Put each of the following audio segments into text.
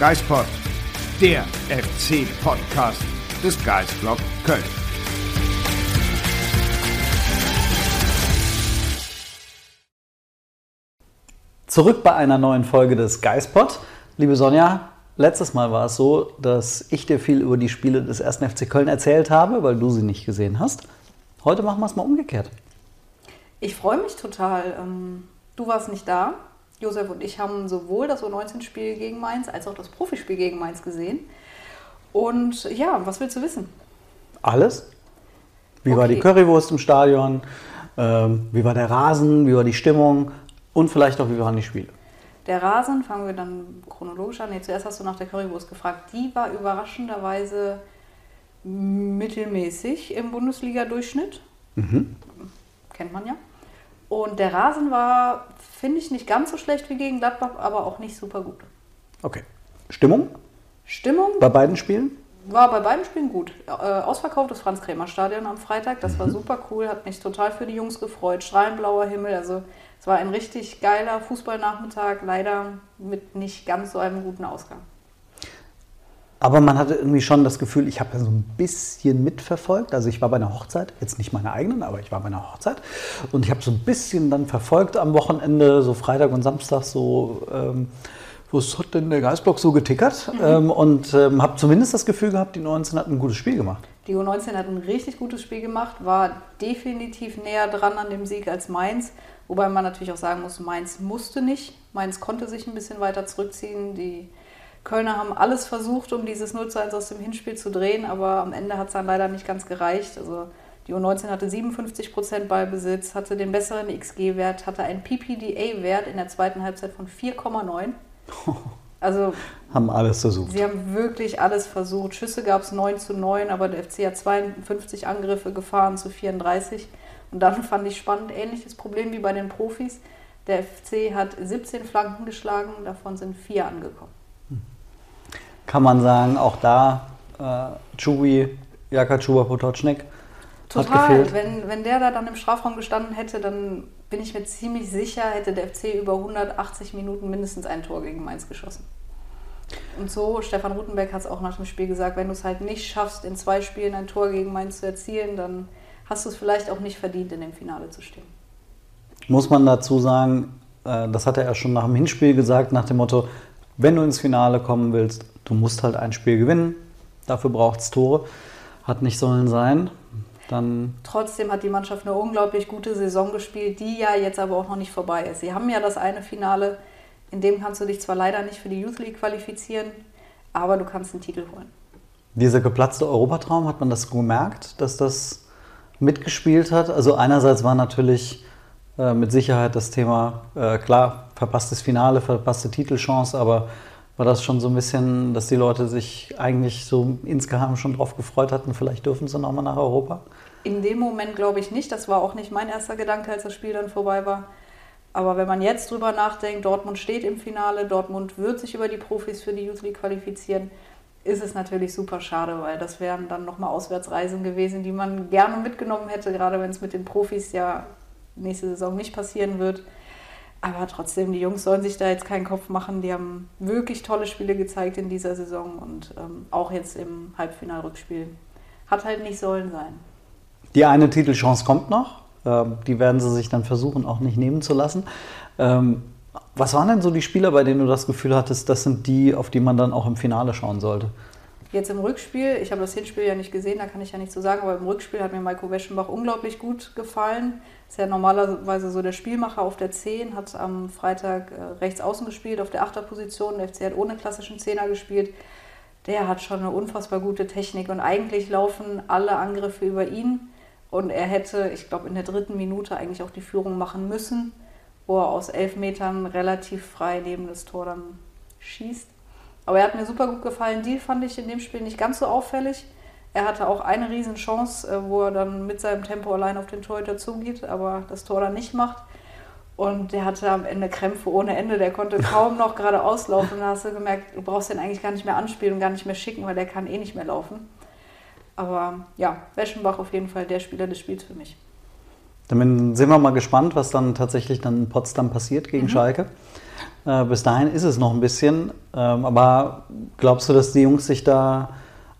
Geispod, der FC-Podcast des Geistblog Köln. Zurück bei einer neuen Folge des Geispod. Liebe Sonja, letztes Mal war es so, dass ich dir viel über die Spiele des 1. FC Köln erzählt habe, weil du sie nicht gesehen hast. Heute machen wir es mal umgekehrt. Ich freue mich total. Ähm, du warst nicht da. Josef und ich haben sowohl das U19-Spiel gegen Mainz als auch das Profispiel gegen Mainz gesehen. Und ja, was willst du wissen? Alles? Wie war Okay. die Currywurst im Stadion? Ähm, wie war der Rasen? Wie war die Stimmung? Und vielleicht auch, wie waren die Spiele? Der Rasen, fangen wir dann chronologisch an. Nee, zuerst hast du nach der Currywurst gefragt. Die war überraschenderweise mittelmäßig im Bundesliga-Durchschnitt. Kennt man ja. Und der Rasen war, finde ich, nicht ganz so schlecht wie gegen Gladbach, aber auch nicht super gut. Okay. Stimmung Stimmung bei beiden Spielen? war bei beiden Spielen gut. Äh, ausverkauftes Franz-Kremer-Stadion am Freitag, das war super cool, hat mich total für die Jungs gefreut. Strahlenblauer Himmel, also es war ein richtig geiler Fußballnachmittag, leider mit nicht ganz so einem guten Ausgang. Aber man hatte irgendwie schon das Gefühl, ich habe ja so ein bisschen mitverfolgt. Also ich war bei einer Hochzeit, jetzt nicht meine eigenen, aber ich war bei einer Hochzeit. Und ich habe so ein bisschen dann verfolgt am Wochenende, so Freitag und Samstag, so, ähm, was hat denn der Geistblock so getickert? Ähm, und ähm, habe zumindest das Gefühl gehabt, die 19 hat ein gutes Spiel gemacht. Die U19 hat ein richtig gutes Spiel gemacht, war definitiv näher dran an dem Sieg als Mainz. Wobei man natürlich auch sagen muss, Mainz musste nicht. Mainz konnte sich ein bisschen weiter zurückziehen. Die Kölner haben alles versucht, um dieses 0 zu 1 aus dem Hinspiel zu drehen, aber am Ende hat es dann leider nicht ganz gereicht. Also die U19 hatte 57% Ballbesitz, hatte den besseren XG-Wert, hatte einen PPDA-Wert in der zweiten Halbzeit von 4,9. Also Haben alles versucht. Sie haben wirklich alles versucht. Schüsse gab es 9 zu 9, aber der FC hat 52 Angriffe gefahren zu 34. Und dann fand ich spannend, ähnliches Problem wie bei den Profis. Der FC hat 17 Flanken geschlagen, davon sind vier angekommen. Kann man sagen, auch da, äh, Chubi, Jaka Chuba Potocznik hat Total. gefehlt. Wenn, wenn der da dann im Strafraum gestanden hätte, dann bin ich mir ziemlich sicher, hätte der FC über 180 Minuten mindestens ein Tor gegen Mainz geschossen. Und so, Stefan Rutenberg hat es auch nach dem Spiel gesagt, wenn du es halt nicht schaffst, in zwei Spielen ein Tor gegen Mainz zu erzielen, dann hast du es vielleicht auch nicht verdient, in dem Finale zu stehen. Muss man dazu sagen, äh, das hat er ja schon nach dem Hinspiel gesagt, nach dem Motto, wenn du ins Finale kommen willst, du musst halt ein Spiel gewinnen. Dafür braucht es Tore. Hat nicht sollen sein. Dann Trotzdem hat die Mannschaft eine unglaublich gute Saison gespielt, die ja jetzt aber auch noch nicht vorbei ist. Sie haben ja das eine Finale, in dem kannst du dich zwar leider nicht für die Youth League qualifizieren, aber du kannst einen Titel holen. dieser geplatzte Europatraum, hat man das gemerkt, dass das mitgespielt hat? Also einerseits war natürlich äh, mit Sicherheit das Thema, äh, klar, verpasstes Finale, verpasste Titelchance, aber war das schon so ein bisschen, dass die Leute sich eigentlich so insgeheim schon drauf gefreut hatten, vielleicht dürfen sie nochmal nach Europa? In dem Moment glaube ich nicht. Das war auch nicht mein erster Gedanke, als das Spiel dann vorbei war. Aber wenn man jetzt drüber nachdenkt, Dortmund steht im Finale, Dortmund wird sich über die Profis für die Youth League qualifizieren, ist es natürlich super schade, weil das wären dann nochmal Auswärtsreisen gewesen, die man gerne mitgenommen hätte, gerade wenn es mit den Profis ja nächste Saison nicht passieren wird. Aber trotzdem, die Jungs sollen sich da jetzt keinen Kopf machen. Die haben wirklich tolle Spiele gezeigt in dieser Saison und ähm, auch jetzt im Halbfinalrückspiel. Hat halt nicht sollen sein. Die eine Titelchance kommt noch. Ähm, Die werden sie sich dann versuchen, auch nicht nehmen zu lassen. Ähm, Was waren denn so die Spieler, bei denen du das Gefühl hattest, das sind die, auf die man dann auch im Finale schauen sollte? Jetzt im Rückspiel, ich habe das Hinspiel ja nicht gesehen, da kann ich ja nichts zu sagen, aber im Rückspiel hat mir Maiko Weschenbach unglaublich gut gefallen. Ist ja normalerweise so der Spielmacher auf der 10, hat am Freitag äh, rechts außen gespielt, auf der 8er Position. Der FC hat ohne klassischen Zehner gespielt. Der hat schon eine unfassbar gute Technik und eigentlich laufen alle Angriffe über ihn. Und er hätte, ich glaube, in der dritten Minute eigentlich auch die Führung machen müssen, wo er aus elf Metern relativ frei neben das Tor dann schießt. Aber er hat mir super gut gefallen. Die fand ich in dem Spiel nicht ganz so auffällig. Er hatte auch eine Riesenchance, äh, wo er dann mit seinem Tempo allein auf den Torhüter zugeht, aber das Tor dann nicht macht. Und der hatte am Ende Krämpfe ohne Ende. Der konnte kaum noch geradeaus laufen. Da hast du gemerkt, du brauchst den eigentlich gar nicht mehr anspielen und gar nicht mehr schicken, weil der kann eh nicht mehr laufen. Aber ja, Weschenbach auf jeden Fall der Spieler des Spiels für mich. Dann sind wir mal gespannt, was dann tatsächlich dann in Potsdam passiert gegen Schalke. Äh, bis dahin ist es noch ein bisschen. Ähm, aber glaubst du, dass die Jungs sich da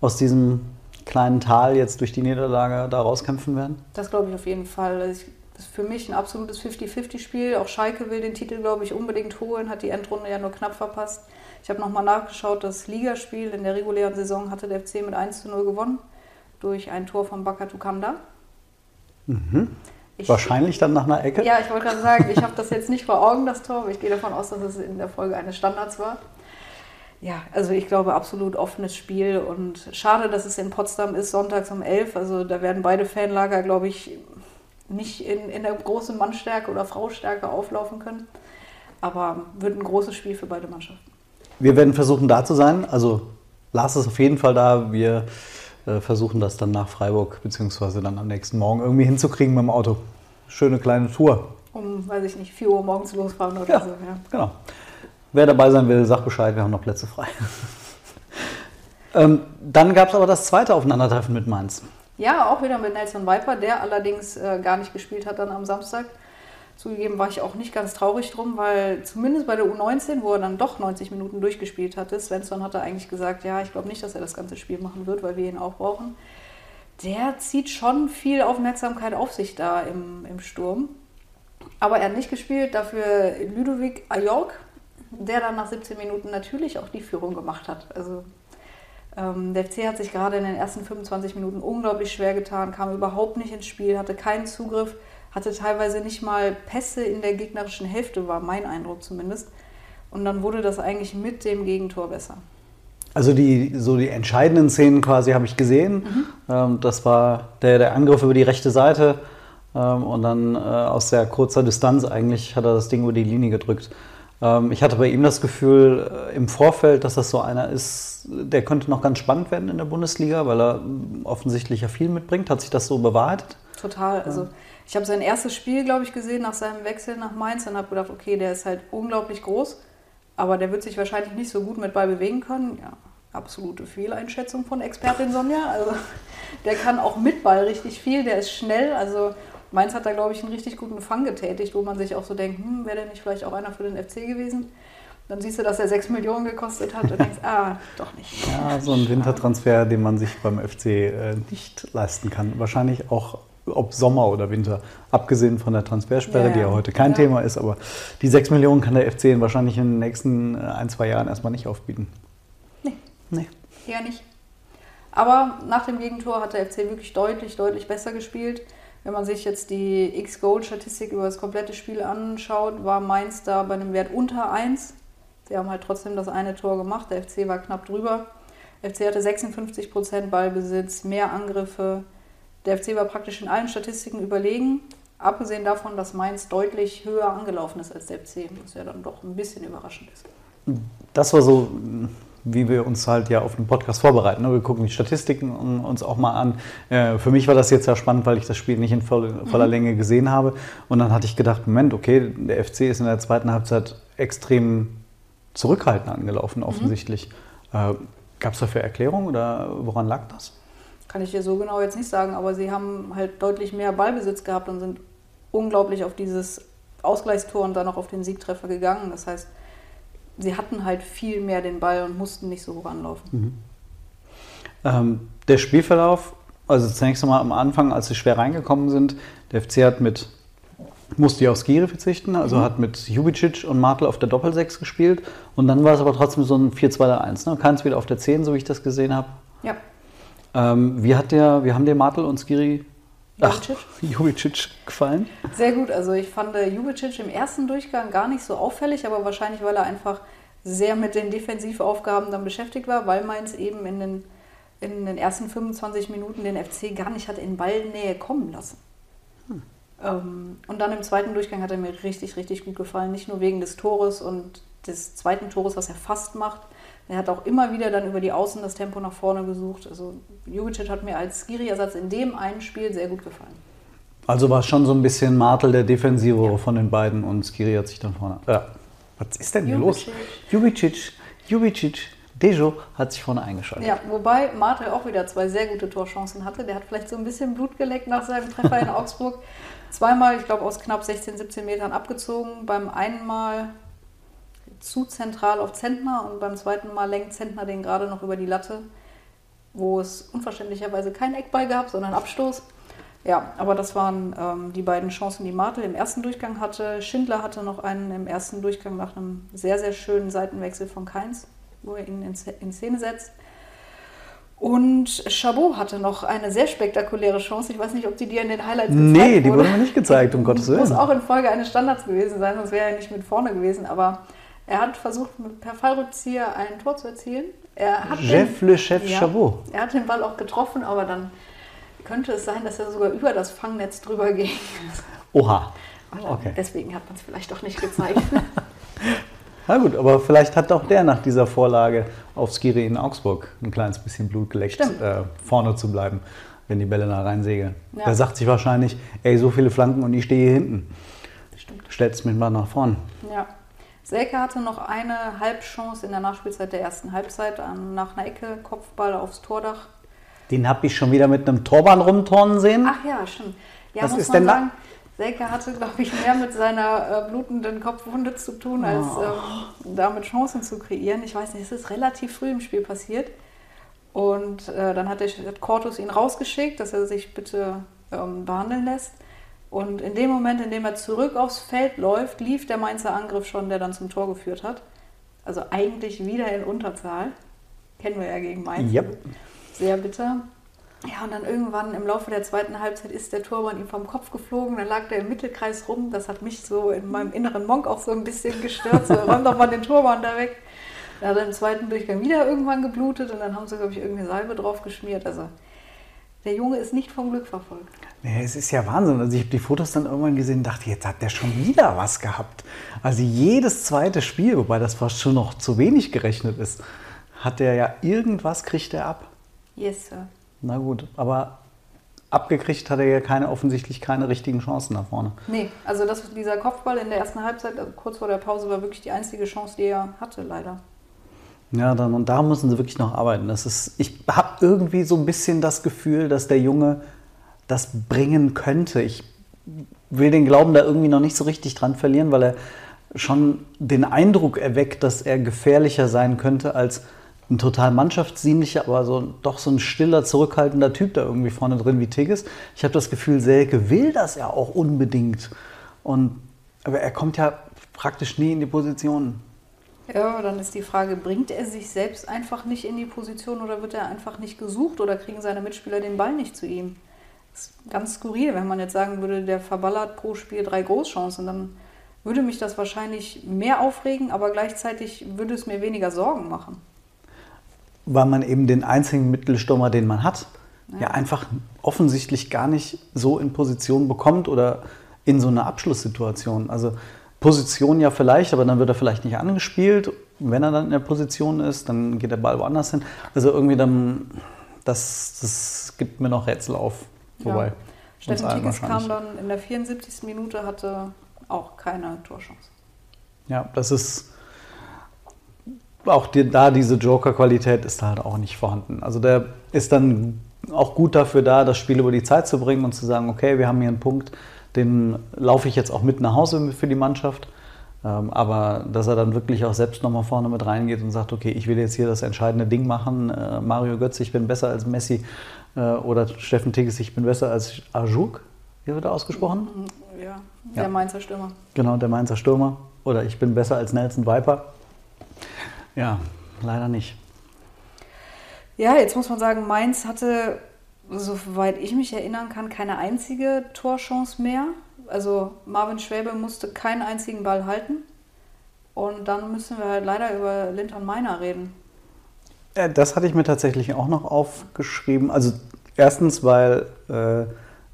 aus diesem kleinen Tal jetzt durch die Niederlage da rauskämpfen werden? Das glaube ich auf jeden Fall. Also ich, das ist für mich ein absolutes 50-50-Spiel. Auch Schalke will den Titel, glaube ich, unbedingt holen, hat die Endrunde ja nur knapp verpasst. Ich habe nochmal nachgeschaut, das Ligaspiel in der regulären Saison hatte der FC mit 1 zu 0 gewonnen durch ein Tor von Bakatu Kamda. Mhm. Ich, Wahrscheinlich dann nach einer Ecke? Ja, ich wollte gerade sagen, ich habe das jetzt nicht vor Augen, das Tor, aber ich gehe davon aus, dass es in der Folge eines Standards war. Ja, also ich glaube, absolut offenes Spiel und schade, dass es in Potsdam ist, sonntags um 11. Also da werden beide Fanlager, glaube ich, nicht in, in der großen Mannstärke oder Fraustärke auflaufen können. Aber wird ein großes Spiel für beide Mannschaften. Wir werden versuchen, da zu sein. Also Lars ist auf jeden Fall da. Wir versuchen das dann nach Freiburg beziehungsweise dann am nächsten Morgen irgendwie hinzukriegen mit dem Auto. Schöne kleine Tour. Um, weiß ich nicht, 4 Uhr morgens losfahren oder ja, so. Ja, genau. Wer dabei sein will, sagt Bescheid, wir haben noch Plätze frei. ähm, dann gab es aber das zweite Aufeinandertreffen mit Mainz. Ja, auch wieder mit Nelson Viper, der allerdings äh, gar nicht gespielt hat dann am Samstag. Zugegeben war ich auch nicht ganz traurig drum, weil zumindest bei der U19, wo er dann doch 90 Minuten durchgespielt hatte, Svensson hatte eigentlich gesagt, ja, ich glaube nicht, dass er das ganze Spiel machen wird, weil wir ihn auch brauchen. Der zieht schon viel Aufmerksamkeit auf sich da im, im Sturm. Aber er hat nicht gespielt, dafür Ludovic Ajork, der dann nach 17 Minuten natürlich auch die Führung gemacht hat. Also ähm, der FC hat sich gerade in den ersten 25 Minuten unglaublich schwer getan, kam überhaupt nicht ins Spiel, hatte keinen Zugriff hatte teilweise nicht mal Pässe in der gegnerischen Hälfte, war mein Eindruck zumindest. Und dann wurde das eigentlich mit dem Gegentor besser. Also die, so die entscheidenden Szenen quasi habe ich gesehen. Mhm. Ähm, das war der, der Angriff über die rechte Seite ähm, und dann äh, aus sehr kurzer Distanz eigentlich hat er das Ding über die Linie gedrückt. Ähm, ich hatte bei ihm das Gefühl äh, im Vorfeld, dass das so einer ist, der könnte noch ganz spannend werden in der Bundesliga, weil er offensichtlich ja viel mitbringt. Hat sich das so bewahrheitet? Total. Also ich habe sein erstes Spiel, glaube ich, gesehen nach seinem Wechsel nach Mainz und habe gedacht, okay, der ist halt unglaublich groß, aber der wird sich wahrscheinlich nicht so gut mit Ball bewegen können. Ja, absolute Fehleinschätzung von Expertin Sonja. Also der kann auch mit Ball richtig viel, der ist schnell. Also Mainz hat da, glaube ich, einen richtig guten Fang getätigt, wo man sich auch so denkt, hm, wäre der nicht vielleicht auch einer für den FC gewesen? Dann siehst du, dass er 6 Millionen gekostet hat und denkst, ah, doch nicht. Ja, so ein Wintertransfer, den man sich beim FC äh, nicht leisten kann. Wahrscheinlich auch ob Sommer oder Winter, abgesehen von der Transfersperre, ja, die ja heute kein ja. Thema ist, aber die 6 Millionen kann der FC wahrscheinlich in den nächsten äh, ein, zwei Jahren erstmal nicht aufbieten. Nee. Nee. Eher nicht. Aber nach dem Gegentor hat der FC wirklich deutlich, deutlich besser gespielt. Wenn man sich jetzt die X-Goal-Statistik über das komplette Spiel anschaut, war Mainz da bei einem Wert unter 1. Sie haben halt trotzdem das eine Tor gemacht, der FC war knapp drüber. Der FC hatte 56% Ballbesitz, mehr Angriffe, der FC war praktisch in allen Statistiken überlegen, abgesehen davon, dass Mainz deutlich höher angelaufen ist als der FC, was ja dann doch ein bisschen überraschend ist. Das war so, wie wir uns halt ja auf den Podcast vorbereiten. Ne? Wir gucken die Statistiken uns auch mal an. Äh, für mich war das jetzt ja spannend, weil ich das Spiel nicht in voller mhm. Länge gesehen habe. Und dann hatte ich gedacht, Moment, okay, der FC ist in der zweiten Halbzeit extrem zurückhaltend angelaufen, mhm. offensichtlich. Mhm. Gab es dafür Erklärungen oder woran lag das? Kann ich dir so genau jetzt nicht sagen, aber sie haben halt deutlich mehr Ballbesitz gehabt und sind unglaublich auf dieses Ausgleichstor und dann auch auf den Siegtreffer gegangen. Das heißt, sie hatten halt viel mehr den Ball und mussten nicht so hoch anlaufen. Mhm. Ähm, der Spielverlauf, also zunächst einmal am Anfang, als sie schwer reingekommen sind, der FC hat mit musste auf Skiri verzichten, also mhm. hat mit Jubicic und Martel auf der Doppelsechs gespielt und dann war es aber trotzdem so ein 4-2-1. Ne? Keins wieder auf der 10, so wie ich das gesehen habe. Ja. Ähm, wie, hat der, wie haben dir Martel und Skiri Ach, Jubicic gefallen? Sehr gut. Also ich fand äh, Jubicic im ersten Durchgang gar nicht so auffällig, aber wahrscheinlich, weil er einfach sehr mit den Defensivaufgaben dann beschäftigt war, weil Mainz eben in den, in den ersten 25 Minuten den FC gar nicht hat in Ballnähe kommen lassen. Hm. Ähm, und dann im zweiten Durchgang hat er mir richtig, richtig gut gefallen. Nicht nur wegen des Tores und des zweiten Tores, was er fast macht, er hat auch immer wieder dann über die Außen das Tempo nach vorne gesucht. Also Jubicic hat mir als Skiri-Ersatz in dem einen Spiel sehr gut gefallen. Also war es schon so ein bisschen Martel der Defensive ja. von den beiden und Skiri hat sich dann vorne. Äh, was ist denn hier Jubicic. los? Jubicic, Jubicic, Dejo hat sich vorne eingeschaltet. Ja, wobei Martel auch wieder zwei sehr gute Torchancen hatte. Der hat vielleicht so ein bisschen Blut geleckt nach seinem Treffer in Augsburg. Zweimal, ich glaube, aus knapp 16, 17 Metern abgezogen. Beim einen Mal zu zentral auf Zentner und beim zweiten Mal lenkt Zentner den gerade noch über die Latte, wo es unverständlicherweise keinen Eckball gab, sondern Abstoß. Ja, aber das waren ähm, die beiden Chancen, die Martel im ersten Durchgang hatte. Schindler hatte noch einen im ersten Durchgang nach einem sehr, sehr schönen Seitenwechsel von Keins, wo er ihn in, Szene setzt. Und Chabot hatte noch eine sehr spektakuläre Chance. Ich weiß nicht, ob die dir in den Highlights gezeigt. Nee, die wurde mir nicht gezeigt, um Gottes Willen. Muss auch in Folge eines Standards gewesen sein, sonst wäre er nicht mit vorne gewesen. Aber er hat versucht, per Fallrückzieher ein Tor zu erzielen. Er hat Jeff den, Le Chef ja, Chabot. Er hat den Ball auch getroffen, aber dann könnte es sein, dass er sogar über das Fangnetz drüber ging. Oha. Okay. Deswegen hat man es vielleicht doch nicht gezeigt. Na gut, aber vielleicht hat auch der nach dieser Vorlage auf Skiri in Augsburg ein kleines bisschen Blut geleckt, äh, vorne zu bleiben, wenn die Bälle da reinsegeln. Ja. Der sagt sich wahrscheinlich, ey, so viele Flanken und ich stehe hier hinten. Stimmt. Stellst mich mal nach vorne. Ja. Selke hatte noch eine Halbchance in der Nachspielzeit der ersten Halbzeit nach einer Ecke, Kopfball aufs Tordach. Den habe ich schon wieder mit einem Torwand rumturnen sehen. Ach ja, stimmt. Ja, Was muss ist man denn sagen, Selke hatte, glaube ich, mehr mit seiner äh, blutenden Kopfwunde zu tun, als oh. ähm, damit Chancen zu kreieren. Ich weiß nicht, es ist relativ früh im Spiel passiert. Und äh, dann hat, der, hat Cortus ihn rausgeschickt, dass er sich bitte ähm, behandeln lässt. Und in dem Moment, in dem er zurück aufs Feld läuft, lief der Mainzer Angriff schon, der dann zum Tor geführt hat. Also eigentlich wieder in Unterzahl. Kennen wir ja gegen Mainz. Yep. Sehr bitter. Ja, und dann irgendwann im Laufe der zweiten Halbzeit ist der Torwart ihm vom Kopf geflogen, dann lag der im Mittelkreis rum. Das hat mich so in meinem inneren Monk auch so ein bisschen gestört. So, räum doch mal den Torwart da weg. Da hat er im zweiten Durchgang wieder irgendwann geblutet und dann haben sie, glaube ich, irgendeine Salbe drauf geschmiert. Also der Junge ist nicht vom Glück verfolgt. Nee, es ist ja Wahnsinn. Also ich habe die Fotos dann irgendwann gesehen und dachte, jetzt hat der schon wieder was gehabt. Also jedes zweite Spiel, wobei das fast schon noch zu wenig gerechnet ist, hat der ja irgendwas, kriegt er ab. Yes, Sir. Na gut, aber abgekriegt hat er ja keine, offensichtlich keine richtigen Chancen da vorne. Nee, also das, dieser Kopfball in der ersten Halbzeit, also kurz vor der Pause, war wirklich die einzige Chance, die er hatte, leider. Ja, dann, und da müssen sie wirklich noch arbeiten. Das ist, ich habe irgendwie so ein bisschen das Gefühl, dass der Junge das bringen könnte. Ich will den Glauben da irgendwie noch nicht so richtig dran verlieren, weil er schon den Eindruck erweckt, dass er gefährlicher sein könnte als ein total mannschaftsdienlicher, aber so, doch so ein stiller, zurückhaltender Typ da irgendwie vorne drin wie Tigges. Ich habe das Gefühl, Selke will das ja auch unbedingt. Und, aber er kommt ja praktisch nie in die Position. Ja, dann ist die Frage, bringt er sich selbst einfach nicht in die Position oder wird er einfach nicht gesucht oder kriegen seine Mitspieler den Ball nicht zu ihm? Das ist ganz skurril, wenn man jetzt sagen würde, der verballert pro Spiel drei Großchancen, dann würde mich das wahrscheinlich mehr aufregen, aber gleichzeitig würde es mir weniger Sorgen machen weil man eben den einzigen Mittelstürmer, den man hat, ja. ja. einfach offensichtlich gar nicht so in Position bekommt oder in so einer Abschlusssituation. Also Position ja vielleicht, aber dann wird er vielleicht nicht angespielt. Wenn er dann in der Position ist, dann geht der Ball woanders hin. Also irgendwie dann, das, das gibt mir noch Rätsel auf. Wobei. Ja. Steffen Tigges kam dann in der 74. Minute, hatte auch keine Torchance. Ja, das ist auch die, da diese Joker-Qualität ist halt auch nicht vorhanden. Also der ist dann auch gut dafür da, das Spiel über die Zeit zu bringen und zu sagen, okay, wir haben hier einen Punkt, den laufe ich jetzt auch mit nach Hause für die Mannschaft. Ähm, aber dass er dann wirklich auch selbst nochmal vorne mit reingeht und sagt, okay, ich will jetzt hier das entscheidende Ding machen. Äh, Mario Götze, ich bin besser als Messi. Äh, oder Steffen Tigges, ich bin besser als Ajuk. Wie wird er ausgesprochen? Ja, der ja. Mainzer Stürmer. Genau, der Mainzer Stürmer. Oder ich bin besser als Nelson Viper. Ja, leider nicht. Ja, jetzt muss man sagen, Mainz hatte, soweit ich mich erinnern kann, keine einzige Torchance mehr. Also Marvin Schwäbe musste keinen einzigen Ball halten. Und dann müssen wir halt leider über Linton Meiner reden. Das hatte ich mir tatsächlich auch noch aufgeschrieben. Also erstens, weil äh,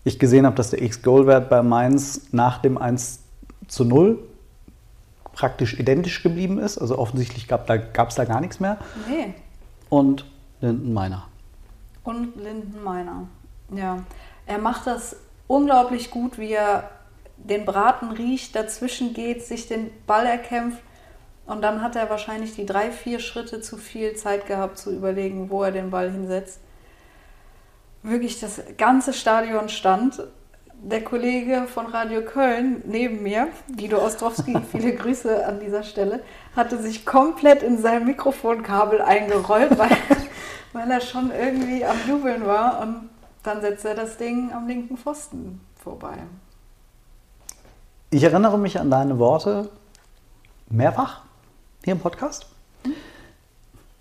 ich gesehen habe, dass der X-Goal-Wert bei Mainz nach dem 1 zu 0 praktisch identisch geblieben ist. Also offensichtlich gab es da, da gar nichts mehr. Nee. Und Linden Meiner. Und Linden Meiner. Ja. Er macht das unglaublich gut, wie er den Braten riecht, dazwischen geht, sich den Ball erkämpft. Und dann hat er wahrscheinlich die drei, vier Schritte zu viel Zeit gehabt, zu überlegen, wo er den Ball hinsetzt. Wirklich, das ganze Stadion stand der Kollege von Radio Köln neben mir, Guido Ostrowski, viele Grüße an dieser Stelle, hatte sich komplett in sein Mikrofonkabel eingerollt, weil, weil er schon irgendwie am Jubeln war. Und dann setzte er das Ding am linken Pfosten vorbei. Ich erinnere mich an deine Worte mehrfach hier im Podcast,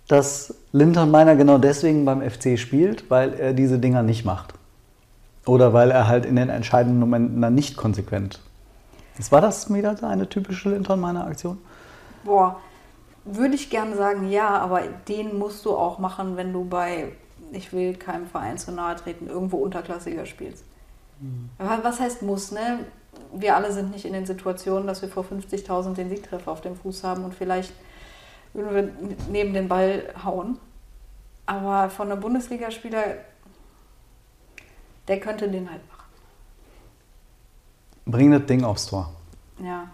dass Lintermeiner genau deswegen beim FC spielt, weil er diese Dinger nicht macht. Oder weil er halt in den entscheidenden Momenten dann nicht konsequent ist. War das wieder eine typische Linton Aktion? Boah, würde ich gerne sagen, ja, aber den musst du auch machen, wenn du bei, ich will keinem Verein zu nahe treten, irgendwo unterklassiger spielst. Mhm. Was heißt muss, ne? Wir alle sind nicht in den Situationen, dass wir vor 50.000 den Siegtreffer auf dem Fuß haben und vielleicht würden wir neben den Ball hauen. Aber von einem Bundesligaspieler der könnte den halt machen. Bring das Ding aufs Tor. Ja.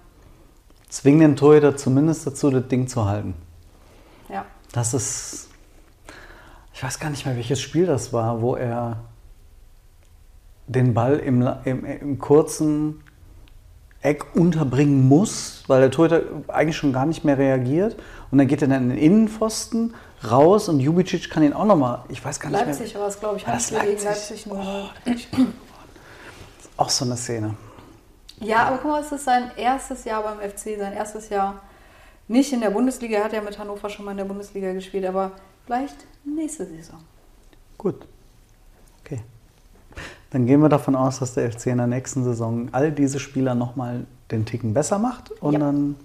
Zwing den Torhüter zumindest dazu, das Ding zu halten. Ja. Das ist. Ich weiß gar nicht mehr, welches Spiel das war, wo er den Ball im, im, im kurzen Eck unterbringen muss, weil der Torhüter eigentlich schon gar nicht mehr reagiert. Und dann geht er dann in den Innenpfosten raus und Jubicic kann ihn auch nochmal, ich weiß gar nicht Leipzig mehr. war es, glaube ich, das Leipzig gegen Leipzig nur. Oh, auch so eine Szene. Ja, aber guck mal, es ist sein erstes Jahr beim FC, sein erstes Jahr nicht in der Bundesliga. Er hat ja mit Hannover schon mal in der Bundesliga gespielt, aber vielleicht nächste Saison. Gut. Okay. Dann gehen wir davon aus, dass der FC in der nächsten Saison all diese Spieler nochmal den Ticken besser macht und ja. dann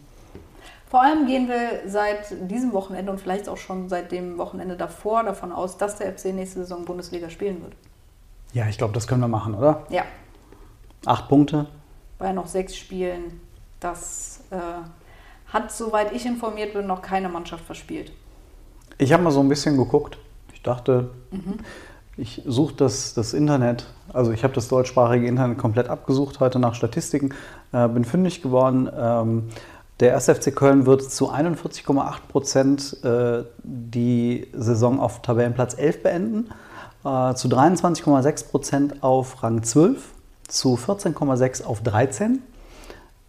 vor allem gehen wir seit diesem Wochenende und vielleicht auch schon seit dem Wochenende davor davon aus, dass der FC nächste Saison Bundesliga spielen wird. Ja, ich glaube, das können wir machen, oder? Ja. Acht Punkte. Bei noch sechs Spielen. Das äh, hat, soweit ich informiert bin, noch keine Mannschaft verspielt. Ich habe mal so ein bisschen geguckt. Ich dachte, mhm. ich suche das, das Internet, also ich habe das deutschsprachige Internet komplett abgesucht heute nach Statistiken, äh, bin fündig geworden. Ähm, der 1. FC Köln wird zu 41,8 Prozent äh, die Saison auf Tabellenplatz 11 beenden, äh, zu 23,6 Prozent auf Rang 12, zu 14,6 auf 13.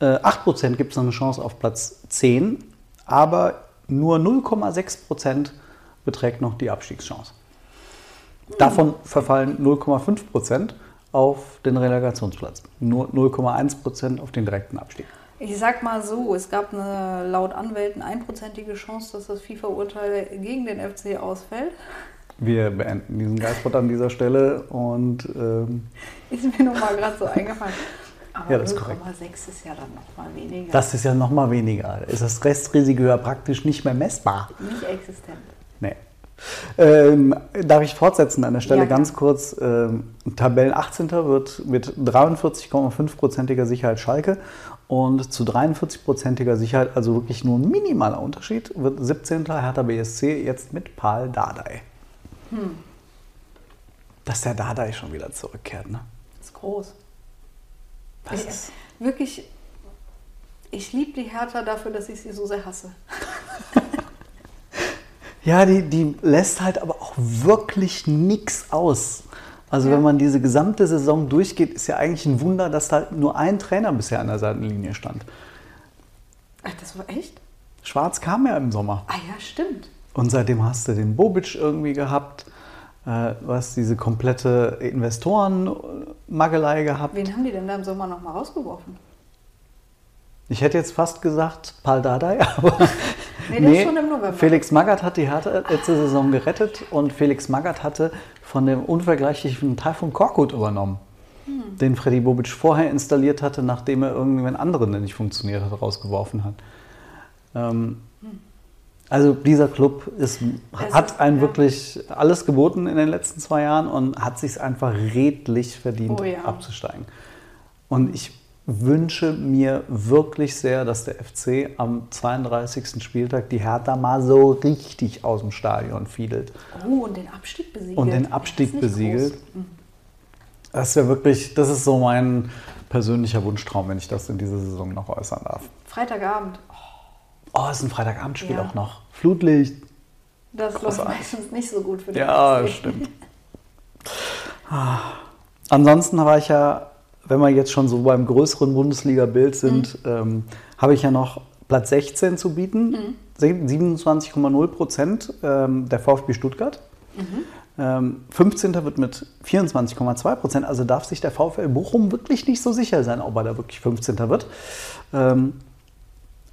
8 Prozent gibt es noch eine Chance auf Platz 10, aber nur 0,6 Prozent beträgt noch die Abstiegschance. Davon verfallen 0,5 Prozent auf den Relegationsplatz, nur 0,1 Prozent auf den direkten Abstieg. Ich sag mal so, es gab eine laut Anwälten einprozentige Chance, dass das FIFA-Urteil gegen den FC ausfällt. Wir beenden diesen Geistwort an dieser Stelle und ähm ist mir nun mal gerade so eingefallen. Aber ja, das 0,6 ist ja dann nochmal weniger. Das ist ja nochmal weniger. Ist das Restrisiko ja praktisch nicht mehr messbar. Nicht existent. Nee. Ähm, darf ich fortsetzen an der Stelle ja, ganz kurz? Ähm, Tabellen 18. wird mit 43,5%iger Sicherheit Schalke und zu 43%iger Sicherheit, also wirklich nur ein minimaler Unterschied, wird 17. Hertha BSC jetzt mit Paul Dardai. Hm. Dass der Dardai schon wieder zurückkehrt, ne? Das ist groß. Das ich, ist wirklich, ich liebe die Hertha dafür, dass ich sie so sehr hasse. ja, die, die lässt halt aber auch wirklich nichts aus. Also ja. wenn man diese gesamte Saison durchgeht, ist ja eigentlich ein Wunder, dass da nur ein Trainer bisher an der Seitenlinie stand. Ach, das war echt? Schwarz kam ja im Sommer. Ah ja, stimmt. Und seitdem hast du den Bobic irgendwie gehabt. Äh, du hast diese komplette Investoren-Magelei gehabt. Wen haben die denn da im Sommer nochmal rausgeworfen? Ich hätte jetzt fast gesagt Paul Dardai, aber nee, nee, schon im November. Felix Magath hat die Hertha letzte Saison gerettet und Felix Magath hatte von dem unvergleichlichen Taifun Korkut übernommen, hm. den Freddy Bobic vorher installiert hatte, nachdem er irgendwann anderen, der nicht funktioniert hat, rausgeworfen hat. Ähm, hm. Also dieser Club ist, hat ist, einen ja. wirklich alles geboten in den letzten zwei Jahren und hat sich einfach redlich verdient, oh ja. abzusteigen. Und ich wünsche mir wirklich sehr, dass der FC am 32. Spieltag die Hertha mal so richtig aus dem Stadion fiedelt. Oh, und den Abstieg besiegelt. Und den Abstieg besiegelt. Mhm. Das ist ja wirklich, das ist so mein persönlicher Wunschtraum, wenn ich das in dieser Saison noch äußern darf. Freitagabend. Oh, oh ist ein Freitagabendspiel ja. auch noch. Flutlicht. Das läuft meistens nicht so gut für den Ja, FC. stimmt. Ah. Ansonsten war ich ja wenn wir jetzt schon so beim größeren Bundesliga-Bild sind, mhm. ähm, habe ich ja noch Platz 16 zu bieten. Mhm. 27,0 Prozent ähm, der VfB Stuttgart. Mhm. Ähm, 15. wird mit 24,2 Prozent. Also darf sich der VfL Bochum wirklich nicht so sicher sein, ob er da wirklich 15. wird. Ähm,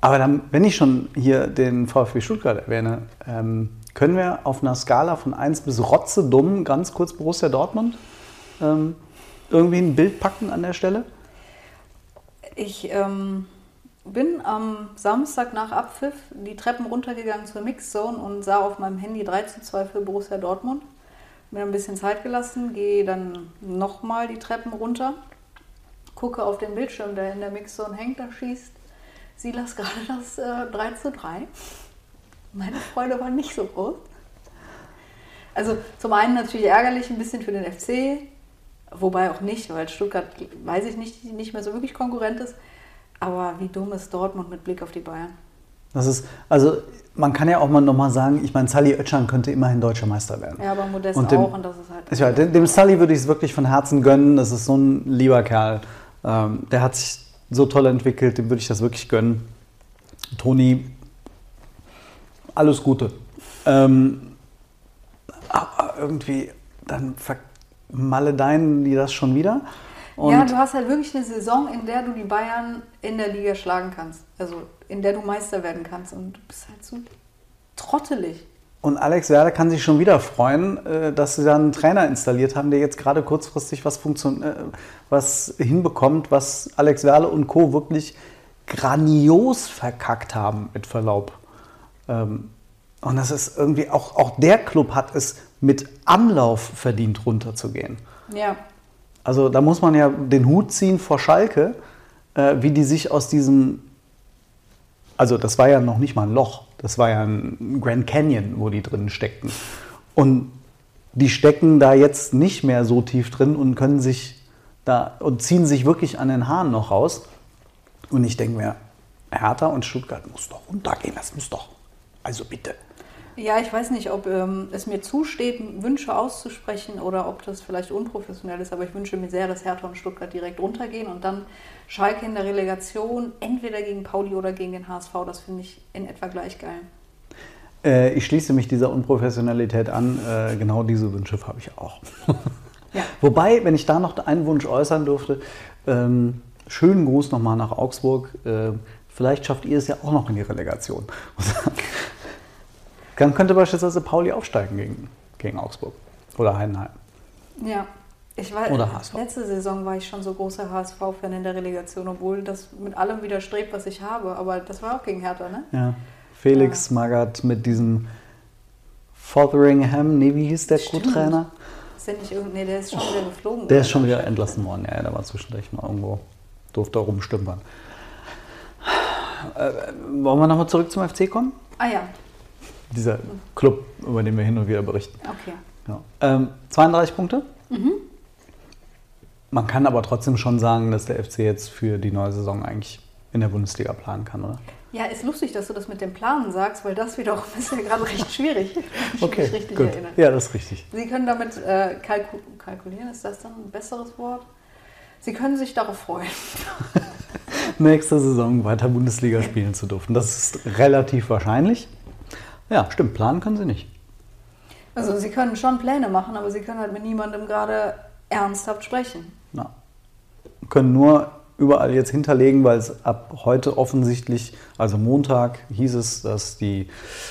aber dann, wenn ich schon hier den VfB Stuttgart erwähne, ähm, können wir auf einer Skala von 1 bis Rotze dumm ganz kurz Borussia Dortmund ähm, irgendwie ein Bild packen an der Stelle? Ich ähm, bin am Samstag nach Abpfiff die Treppen runtergegangen zur Mixzone und sah auf meinem Handy 3 zu 2 für Borussia Dortmund. Mir ein bisschen Zeit gelassen, gehe dann nochmal die Treppen runter, gucke auf den Bildschirm, der in der Mixzone hängt, da schießt Silas gerade das äh, 3 zu 3. Meine Freude war nicht so groß. Also zum einen natürlich ärgerlich ein bisschen für den FC, wobei auch nicht, weil Stuttgart, weiß ich nicht, nicht mehr so wirklich Konkurrent ist. Aber wie dumm ist Dortmund mit Blick auf die Bayern? Das ist, also man kann ja auch mal nochmal sagen, ich meine, Sally Oetschan könnte immerhin deutscher Meister werden. Ja, aber Modest und dem, auch und das ist halt. Ja, dem, dem Sully würde ich es wirklich von Herzen gönnen. Das ist so ein lieber Kerl. Ähm, der hat sich so toll entwickelt, dem würde ich das wirklich gönnen. Toni, alles Gute. Ähm, aber irgendwie, dann vermaledeien die das schon wieder. Und ja, du hast halt wirklich eine Saison, in der du die Bayern in der Liga schlagen kannst. Also in der du Meister werden kannst. Und du bist halt so trottelig. Und Alex Werder kann sich schon wieder freuen, äh, dass sie da einen Trainer installiert haben, der jetzt gerade kurzfristig was, äh, was hinbekommt, was Alex Werle und Co. wirklich grandios verkackt haben, mit Verlaub. Ähm, und das ist irgendwie, auch, auch der Club hat es mit Anlauf verdient, runterzugehen. Ja. Also da muss man ja den Hut ziehen vor Schalke, äh, wie die sich aus diesem, also das war ja noch nicht mal ein Loch, das war ja ein Grand Canyon, wo die drin steckten. Und die stecken da jetzt nicht mehr so tief drin und können sich da und ziehen sich wirklich an den Haaren noch raus. Und ich denke mir, Hertha und Stuttgart muss doch runtergehen, das muss doch. Also bitte. Ja, ich weiß nicht, ob ähm, es mir zusteht, Wünsche auszusprechen oder ob das vielleicht unprofessionell ist, aber ich wünsche mir sehr, dass Hertha und Stuttgart direkt runtergehen und dann Schalke in der Relegation, entweder gegen Pauli oder gegen den HSV. Das finde ich in etwa gleich geil. Äh, ich schließe mich dieser Unprofessionalität an. Äh, genau diese Wünsche habe ich auch. ja. Wobei, wenn ich da noch einen Wunsch äußern dürfte, ähm, schönen Gruß nochmal nach Augsburg. Äh, vielleicht schafft ihr es ja auch noch in die Relegation. Dann könnte beispielsweise Pauli aufsteigen gegen, gegen Augsburg oder Heidenheim. Ja, ich war, oder HSV. letzte Saison war ich schon so großer HSV-Fan in der Relegation, obwohl das mit allem widerstrebt, was ich habe. Aber das war auch gegen Hertha, ne? Ja. Felix ja. Magath mit diesem Fotheringham, nee, wie hieß der Co-Trainer? Ist der nicht nee, der ist schon wieder geflogen. Der ist schon wieder entlassen worden, ja, der war zwischendurch mal irgendwo, durfte rumstümpern. Äh, wollen wir nochmal zurück zum FC kommen? Ah ja dieser Club, über den wir hin und wieder berichten. Okay. Ja. Ähm, 32 Punkte. Mhm. Man kann aber trotzdem schon sagen, dass der FC jetzt für die neue Saison eigentlich in der Bundesliga planen kann, oder? Ja, ist lustig, dass du das mit dem Planen sagst, weil das wiederum ist ja gerade recht schwierig. okay, richtig gut. Erinnere. Ja, das ist richtig. Sie können damit äh, kalku kalkulieren, ist das dann ein besseres Wort? Sie können sich darauf freuen. Nächste Saison weiter Bundesliga spielen zu dürfen. Das ist relativ wahrscheinlich. Ja, stimmt. Planen können sie nicht. Also sie können schon Pläne machen, aber sie können halt mit niemandem gerade ernsthaft sprechen. Na. Können nur überall jetzt hinterlegen, weil es ab heute offensichtlich, also Montag hieß es, dass die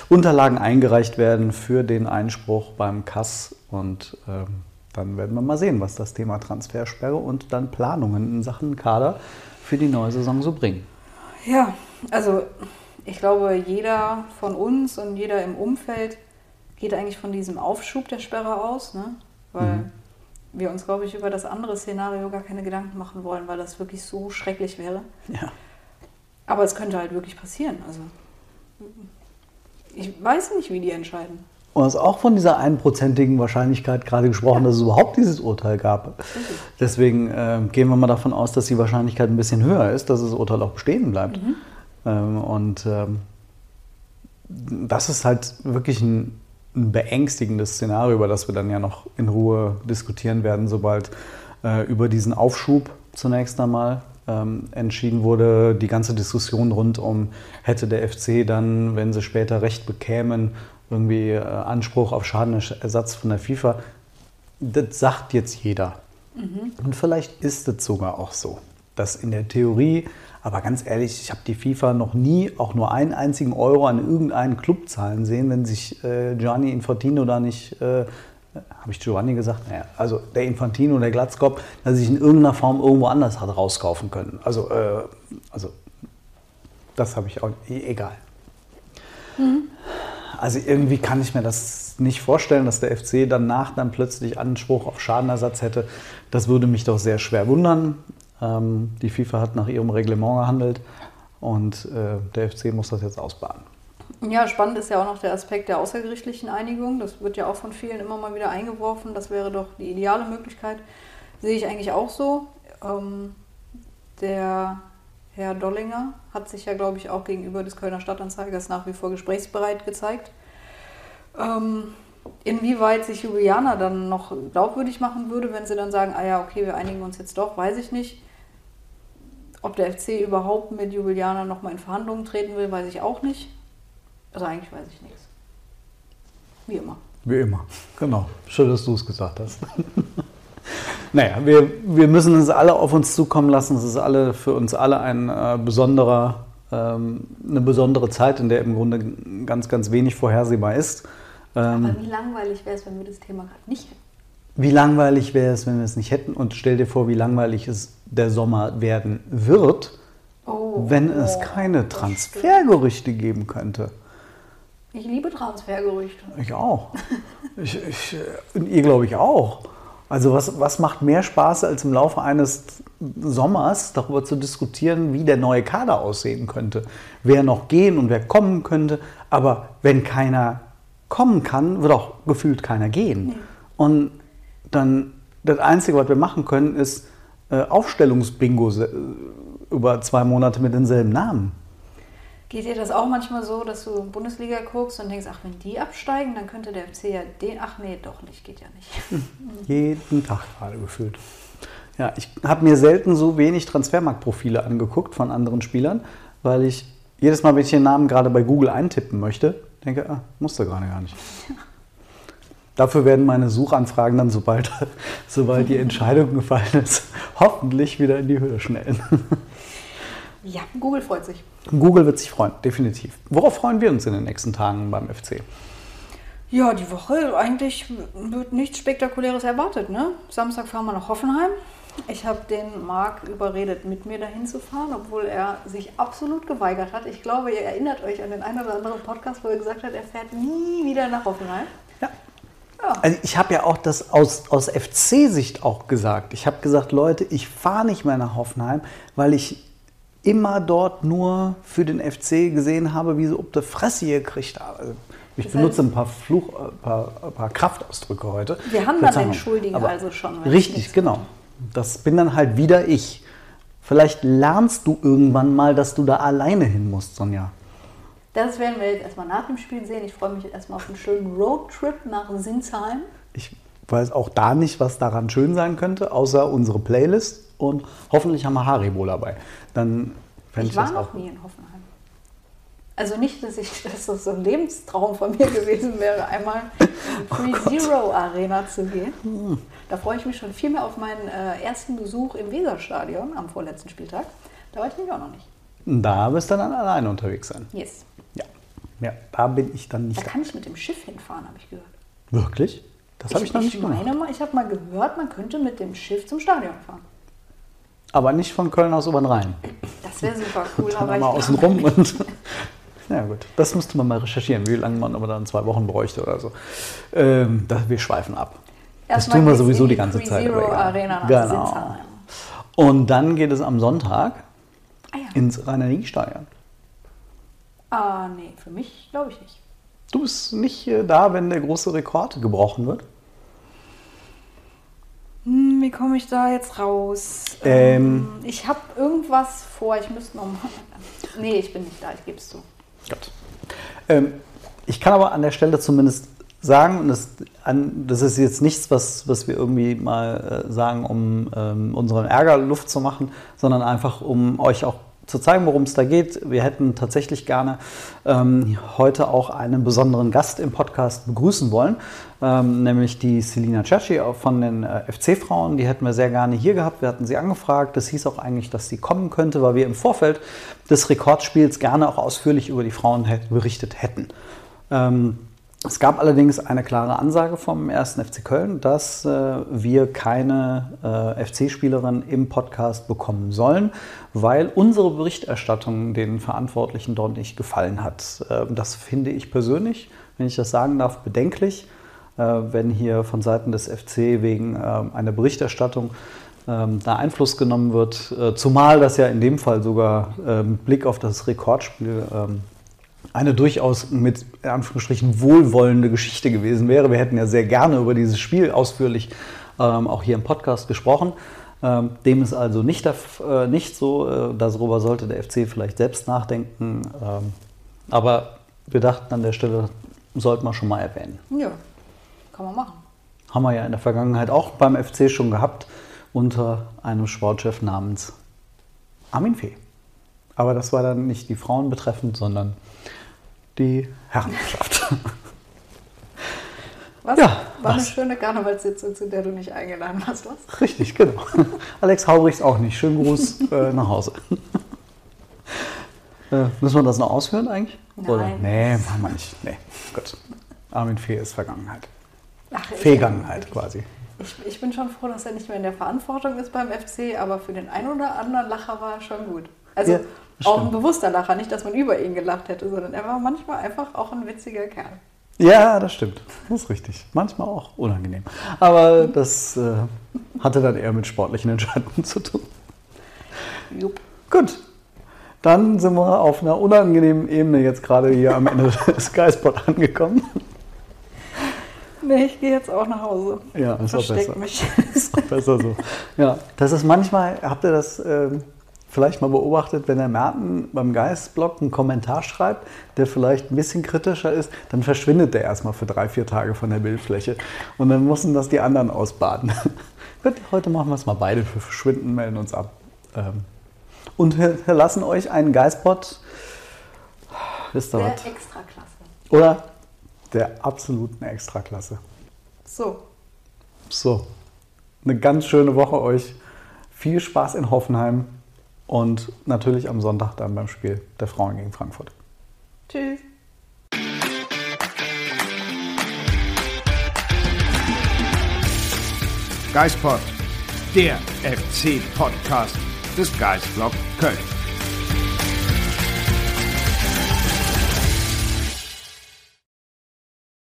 Unterlagen eingereicht werden für den Einspruch beim Kass und ähm, dann werden wir mal sehen, was das Thema Transfersperre und dann Planungen in Sachen Kader für die neue Saison so bringen. Ja, also ich glaube, jeder von uns und jeder im Umfeld geht eigentlich von diesem Aufschub der Sperre aus, ne? weil mhm. wir uns, glaube ich, über das andere Szenario gar keine Gedanken machen wollen, weil das wirklich so schrecklich wäre. Ja. Aber es könnte halt wirklich passieren. Also ich weiß nicht, wie die entscheiden. Und es ist auch von dieser einprozentigen Wahrscheinlichkeit gerade gesprochen, ja. dass es überhaupt dieses Urteil gab. Deswegen äh, gehen wir mal davon aus, dass die Wahrscheinlichkeit ein bisschen höher ist, dass das Urteil auch bestehen bleibt. Mhm. Ähm, und ähm, das ist halt wirklich ein, ein, beängstigendes Szenario, über das wir dann ja noch in Ruhe diskutieren werden, sobald äh, über diesen Aufschub zunächst einmal ähm, entschieden wurde. Die ganze Diskussion rund um, hätte der FC dann, wenn sie später Recht bekämen, irgendwie äh, Anspruch auf Schadenersatz von der FIFA. Das sagt jetzt jeder. Mhm. Und vielleicht ist es sogar auch so, dass in der Theorie, aber ganz ehrlich, ich habe die FIFA noch nie auch nur einen einzigen Euro an irgendeinen Club zahlen sehen, wenn sich äh, Gianni Infantino da nicht äh, habe ich Giovanni gesagt? Naja, also der Infantino, der Glatzkopf, dass sich in irgendeiner Form irgendwo anders hat rauskaufen können. Also, äh, also das habe ich auch, egal. Mhm. Also irgendwie kann ich mir das nicht vorstellen, dass der FC danach dann plötzlich Anspruch auf Schadenersatz hätte. Das würde mich doch sehr schwer wundern. Ähm, die FIFA hat nach ihrem Reglement gehandelt und äh, der FC muss das jetzt ausbaden. Ja, spannend ist ja auch noch der Aspekt der außergerichtlichen Einigung. Das wird ja auch von vielen immer mal wieder eingeworfen. Das wäre doch die ideale Möglichkeit. Sehe ich eigentlich auch so. Ähm, der Herr Dollinger hat sich ja, glaube ich, auch gegenüber des Kölner Stadtanzeigers nach wie vor gesprächsbereit gezeigt. Ähm, inwieweit sich Juliana dann noch glaubwürdig machen würde, wenn sie dann sagen, ah ja, okay, wir einigen uns jetzt doch, weiß ich nicht. Ob der FC überhaupt mit Juliana nochmal in Verhandlungen treten will, weiß ich auch nicht. Also eigentlich weiß ich nichts. Wie immer. Wie immer, genau. Schön, dass du es gesagt hast. naja, wir, wir müssen es alle auf uns zukommen lassen. Es ist alle, für uns alle ein äh, besonderer, ähm, eine besondere Zeit, in der im Grunde ganz, ganz wenig vorhersehbar ist. Ähm, Aber wie langweilig wäre es, wenn wir das Thema gerade nicht hätten? Wie langweilig wäre es, wenn wir es nicht hätten? Und stell dir vor, wie langweilig es der Sommer werden wird, oh, wenn oh, es keine Transfergerüchte geben könnte. Ich liebe Transfergerüchte. Ich auch. ich, ich, und ihr glaube ich auch. Also was, was macht mehr Spaß, als im Laufe eines Sommers darüber zu diskutieren, wie der neue Kader aussehen könnte, wer noch gehen und wer kommen könnte. Aber wenn keiner kommen kann, wird auch gefühlt keiner gehen. Nee. Und dann das Einzige, was wir machen können, ist äh, Aufstellungsbingo über zwei Monate mit denselben Namen. Geht dir das auch manchmal so, dass du Bundesliga guckst und denkst, ach, wenn die absteigen, dann könnte der FC ja den. Ach nee, doch nicht, geht ja nicht. Jeden Tag gerade gefühlt. Ja, ich habe mir selten so wenig Transfermarktprofile angeguckt von anderen Spielern, weil ich jedes Mal, wenn ich den Namen gerade bei Google eintippen möchte, denke, ah, musste gerade gar nicht. Dafür werden meine Suchanfragen dann, sobald, sobald die Entscheidung gefallen ist, hoffentlich wieder in die Höhe schnellen. Ja, Google freut sich. Google wird sich freuen, definitiv. Worauf freuen wir uns in den nächsten Tagen beim FC? Ja, die Woche eigentlich wird nichts Spektakuläres erwartet. Ne? Samstag fahren wir nach Hoffenheim. Ich habe den Marc überredet, mit mir dahin zu fahren, obwohl er sich absolut geweigert hat. Ich glaube, ihr erinnert euch an den einen oder anderen Podcast, wo er gesagt hat, er fährt nie wieder nach Hoffenheim. Ja. ja. Also ich habe ja auch das aus, aus FC-Sicht auch gesagt. Ich habe gesagt, Leute, ich fahre nicht mehr nach Hoffenheim, weil ich immer dort nur für den FC gesehen habe, wie sie ob der Fresse gekriegt haben. Also ich das benutze ein paar, Fluch, ein äh, paar, ein paar Kraftausdrücke heute. Wir haben dann den Schuldigen also schon. Richtig, genau. Das bin dann halt wieder ich. Vielleicht lernst du irgendwann mal, dass du da alleine hin musst, Sonja. Das werden wir jetzt erstmal nach dem Spiel sehen. Ich freue mich erstmal auf einen schönen Roadtrip nach Sinsheim. Ich weiß auch da nicht, was daran schön sein könnte, außer unsere Playlist und hoffentlich haben wir Haribo dabei. Dann ich, ich war noch nie in Hoffenheim. Also nicht, dass, ich, dass das so ein Lebenstraum von mir gewesen wäre, einmal in die oh Free oh Zero Arena zu gehen. Hm. Da freue ich mich schon viel mehr auf meinen äh, ersten Besuch im Weserstadion am vorletzten Spieltag. Da war ich nämlich auch noch nicht. Da wirst du dann alleine unterwegs sein. Yes. Ja. Ja, da bin ich dann nicht. Da kann ich mit dem Schiff hinfahren, habe ich gehört. Wirklich? Das habe ich, ich, noch nicht ich meine Mal, ich habe mal gehört, man könnte mit dem Schiff zum Stadion fahren. Aber nicht von Köln aus über den Rhein. Das wäre super cool. dann aber mal außen rum und. Ja gut, das müsste man mal recherchieren, wie lange man aber dann zwei Wochen bräuchte oder so. Ähm, das, wir schweifen ab. Erst das tun wir sowieso die ganze Zeit. Zero Arena nach genau. Und dann geht es am Sonntag ah, ja. ins Rhein-Stadion. Ah, nee, für mich glaube ich nicht. Du bist nicht äh, da, wenn der große Rekord gebrochen wird? Hm, wie komme ich da jetzt raus? Ähm, ähm ich habe irgendwas vor, ich müsste noch mal. Nee, ich bin nicht da, ich gebe es zu. Gut. Ähm, ich kann aber an der Stelle zumindest sagen, und das, das ist jetzt nichts, was, was wir irgendwie mal äh, sagen, um ähm, unseren Ärger Luft zu machen, sondern einfach, um euch auch zu zeigen, worum es da geht. Wir hätten tatsächlich gerne ähm, heute auch einen besonderen Gast im Podcast begrüßen wollen, ähm, nämlich die Selina Chachi von den äh, FC-Frauen. Die hätten wir sehr gerne hier gehabt. Wir hatten sie angefragt. Das hieß auch eigentlich, dass sie kommen könnte, weil wir im Vorfeld des Rekordspiels gerne auch ausführlich über die Frauen berichtet hätten. Ähm, es gab allerdings eine klare Ansage vom 1. FC Köln, dass äh, wir keine äh, FC-Spielerin im Podcast bekommen sollen, weil unsere Berichterstattung den Verantwortlichen dort nicht gefallen hat. Äh, das finde ich persönlich, wenn ich das sagen darf, bedenklich, äh, wenn hier von Seiten des FC wegen äh, einer Berichterstattung ähm, da Einfluss genommen wird, äh, zumal das ja in dem Fall sogar mit Blick auf das Rekordspiel ähm, eine durchaus mit in Anführungsstrichen wohlwollende Geschichte gewesen wäre. Wir hätten ja sehr gerne über dieses Spiel ausführlich ähm, auch hier im Podcast gesprochen. Ähm, dem ist also nicht, äh, nicht so. Äh, darüber sollte der FC vielleicht selbst nachdenken. Ähm, aber wir dachten an der Stelle, sollten wir schon mal erwähnen. Ja, kann man machen. Haben wir ja in der Vergangenheit auch beim FC schon gehabt, unter einem Sportchef namens Armin Fee. Aber das war dann nicht die Frauen betreffend, sondern die Herrenschaft. Was? Ja, war was? eine schöne Karnevalssitzung, zu der du nicht eingeladen hast, was? Richtig, genau. Alex Haubrichs auch nicht. Schönen Gruß äh, nach Hause. äh, müssen wir das noch ausführen eigentlich? Nein. Oder? Nee, machen wir nicht. Nee, gut. Armin Fee ist Vergangenheit. Ach, Vergangenheit quasi. Ich, ich, bin schon froh, dass er nicht mehr in der Verantwortung ist beim FC, aber für den einen oder anderen Lacher war er schon gut. Also ja, auch ein bewusster Lacher, nicht, dass man über ihn gelacht hätte, sondern er war manchmal einfach auch ein witziger Kerl. Ja, das stimmt. Das ist richtig. Manchmal auch unangenehm. Aber das äh, hatte dann eher mit sportlichen Entscheidungen zu tun. Jupp. Gut. Dann sind wir auf einer unangenehmen Ebene jetzt gerade hier am Ende des Skyspot angekommen. Nee, ich gehe jetzt auch nach Hause. Ja, ist auch besser. mich. ist auch besser so. Ja, das ist manchmal, habt ihr das ähm, vielleicht mal beobachtet, wenn der Merten beim Geistblog einen Kommentar schreibt, der vielleicht ein bisschen kritischer ist, dann verschwindet der erstmal für drei, vier Tage von der Bildfläche. Und dann müssen das die anderen ausbaden. Gut, heute machen wir es mal beide für verschwinden, melden uns ab. Ähm, und hinterlassen euch einen Geistbot. Ist da der was? Extraklasse. Oder der absoluten Extraklasse. So. So. Eine ganz schöne Woche euch. Viel Spaß in Hoffenheim und natürlich am Sonntag dann beim Spiel der Frauen gegen Frankfurt. Tschüss. Geispod, der FC-Podcast des Geistblog Köln.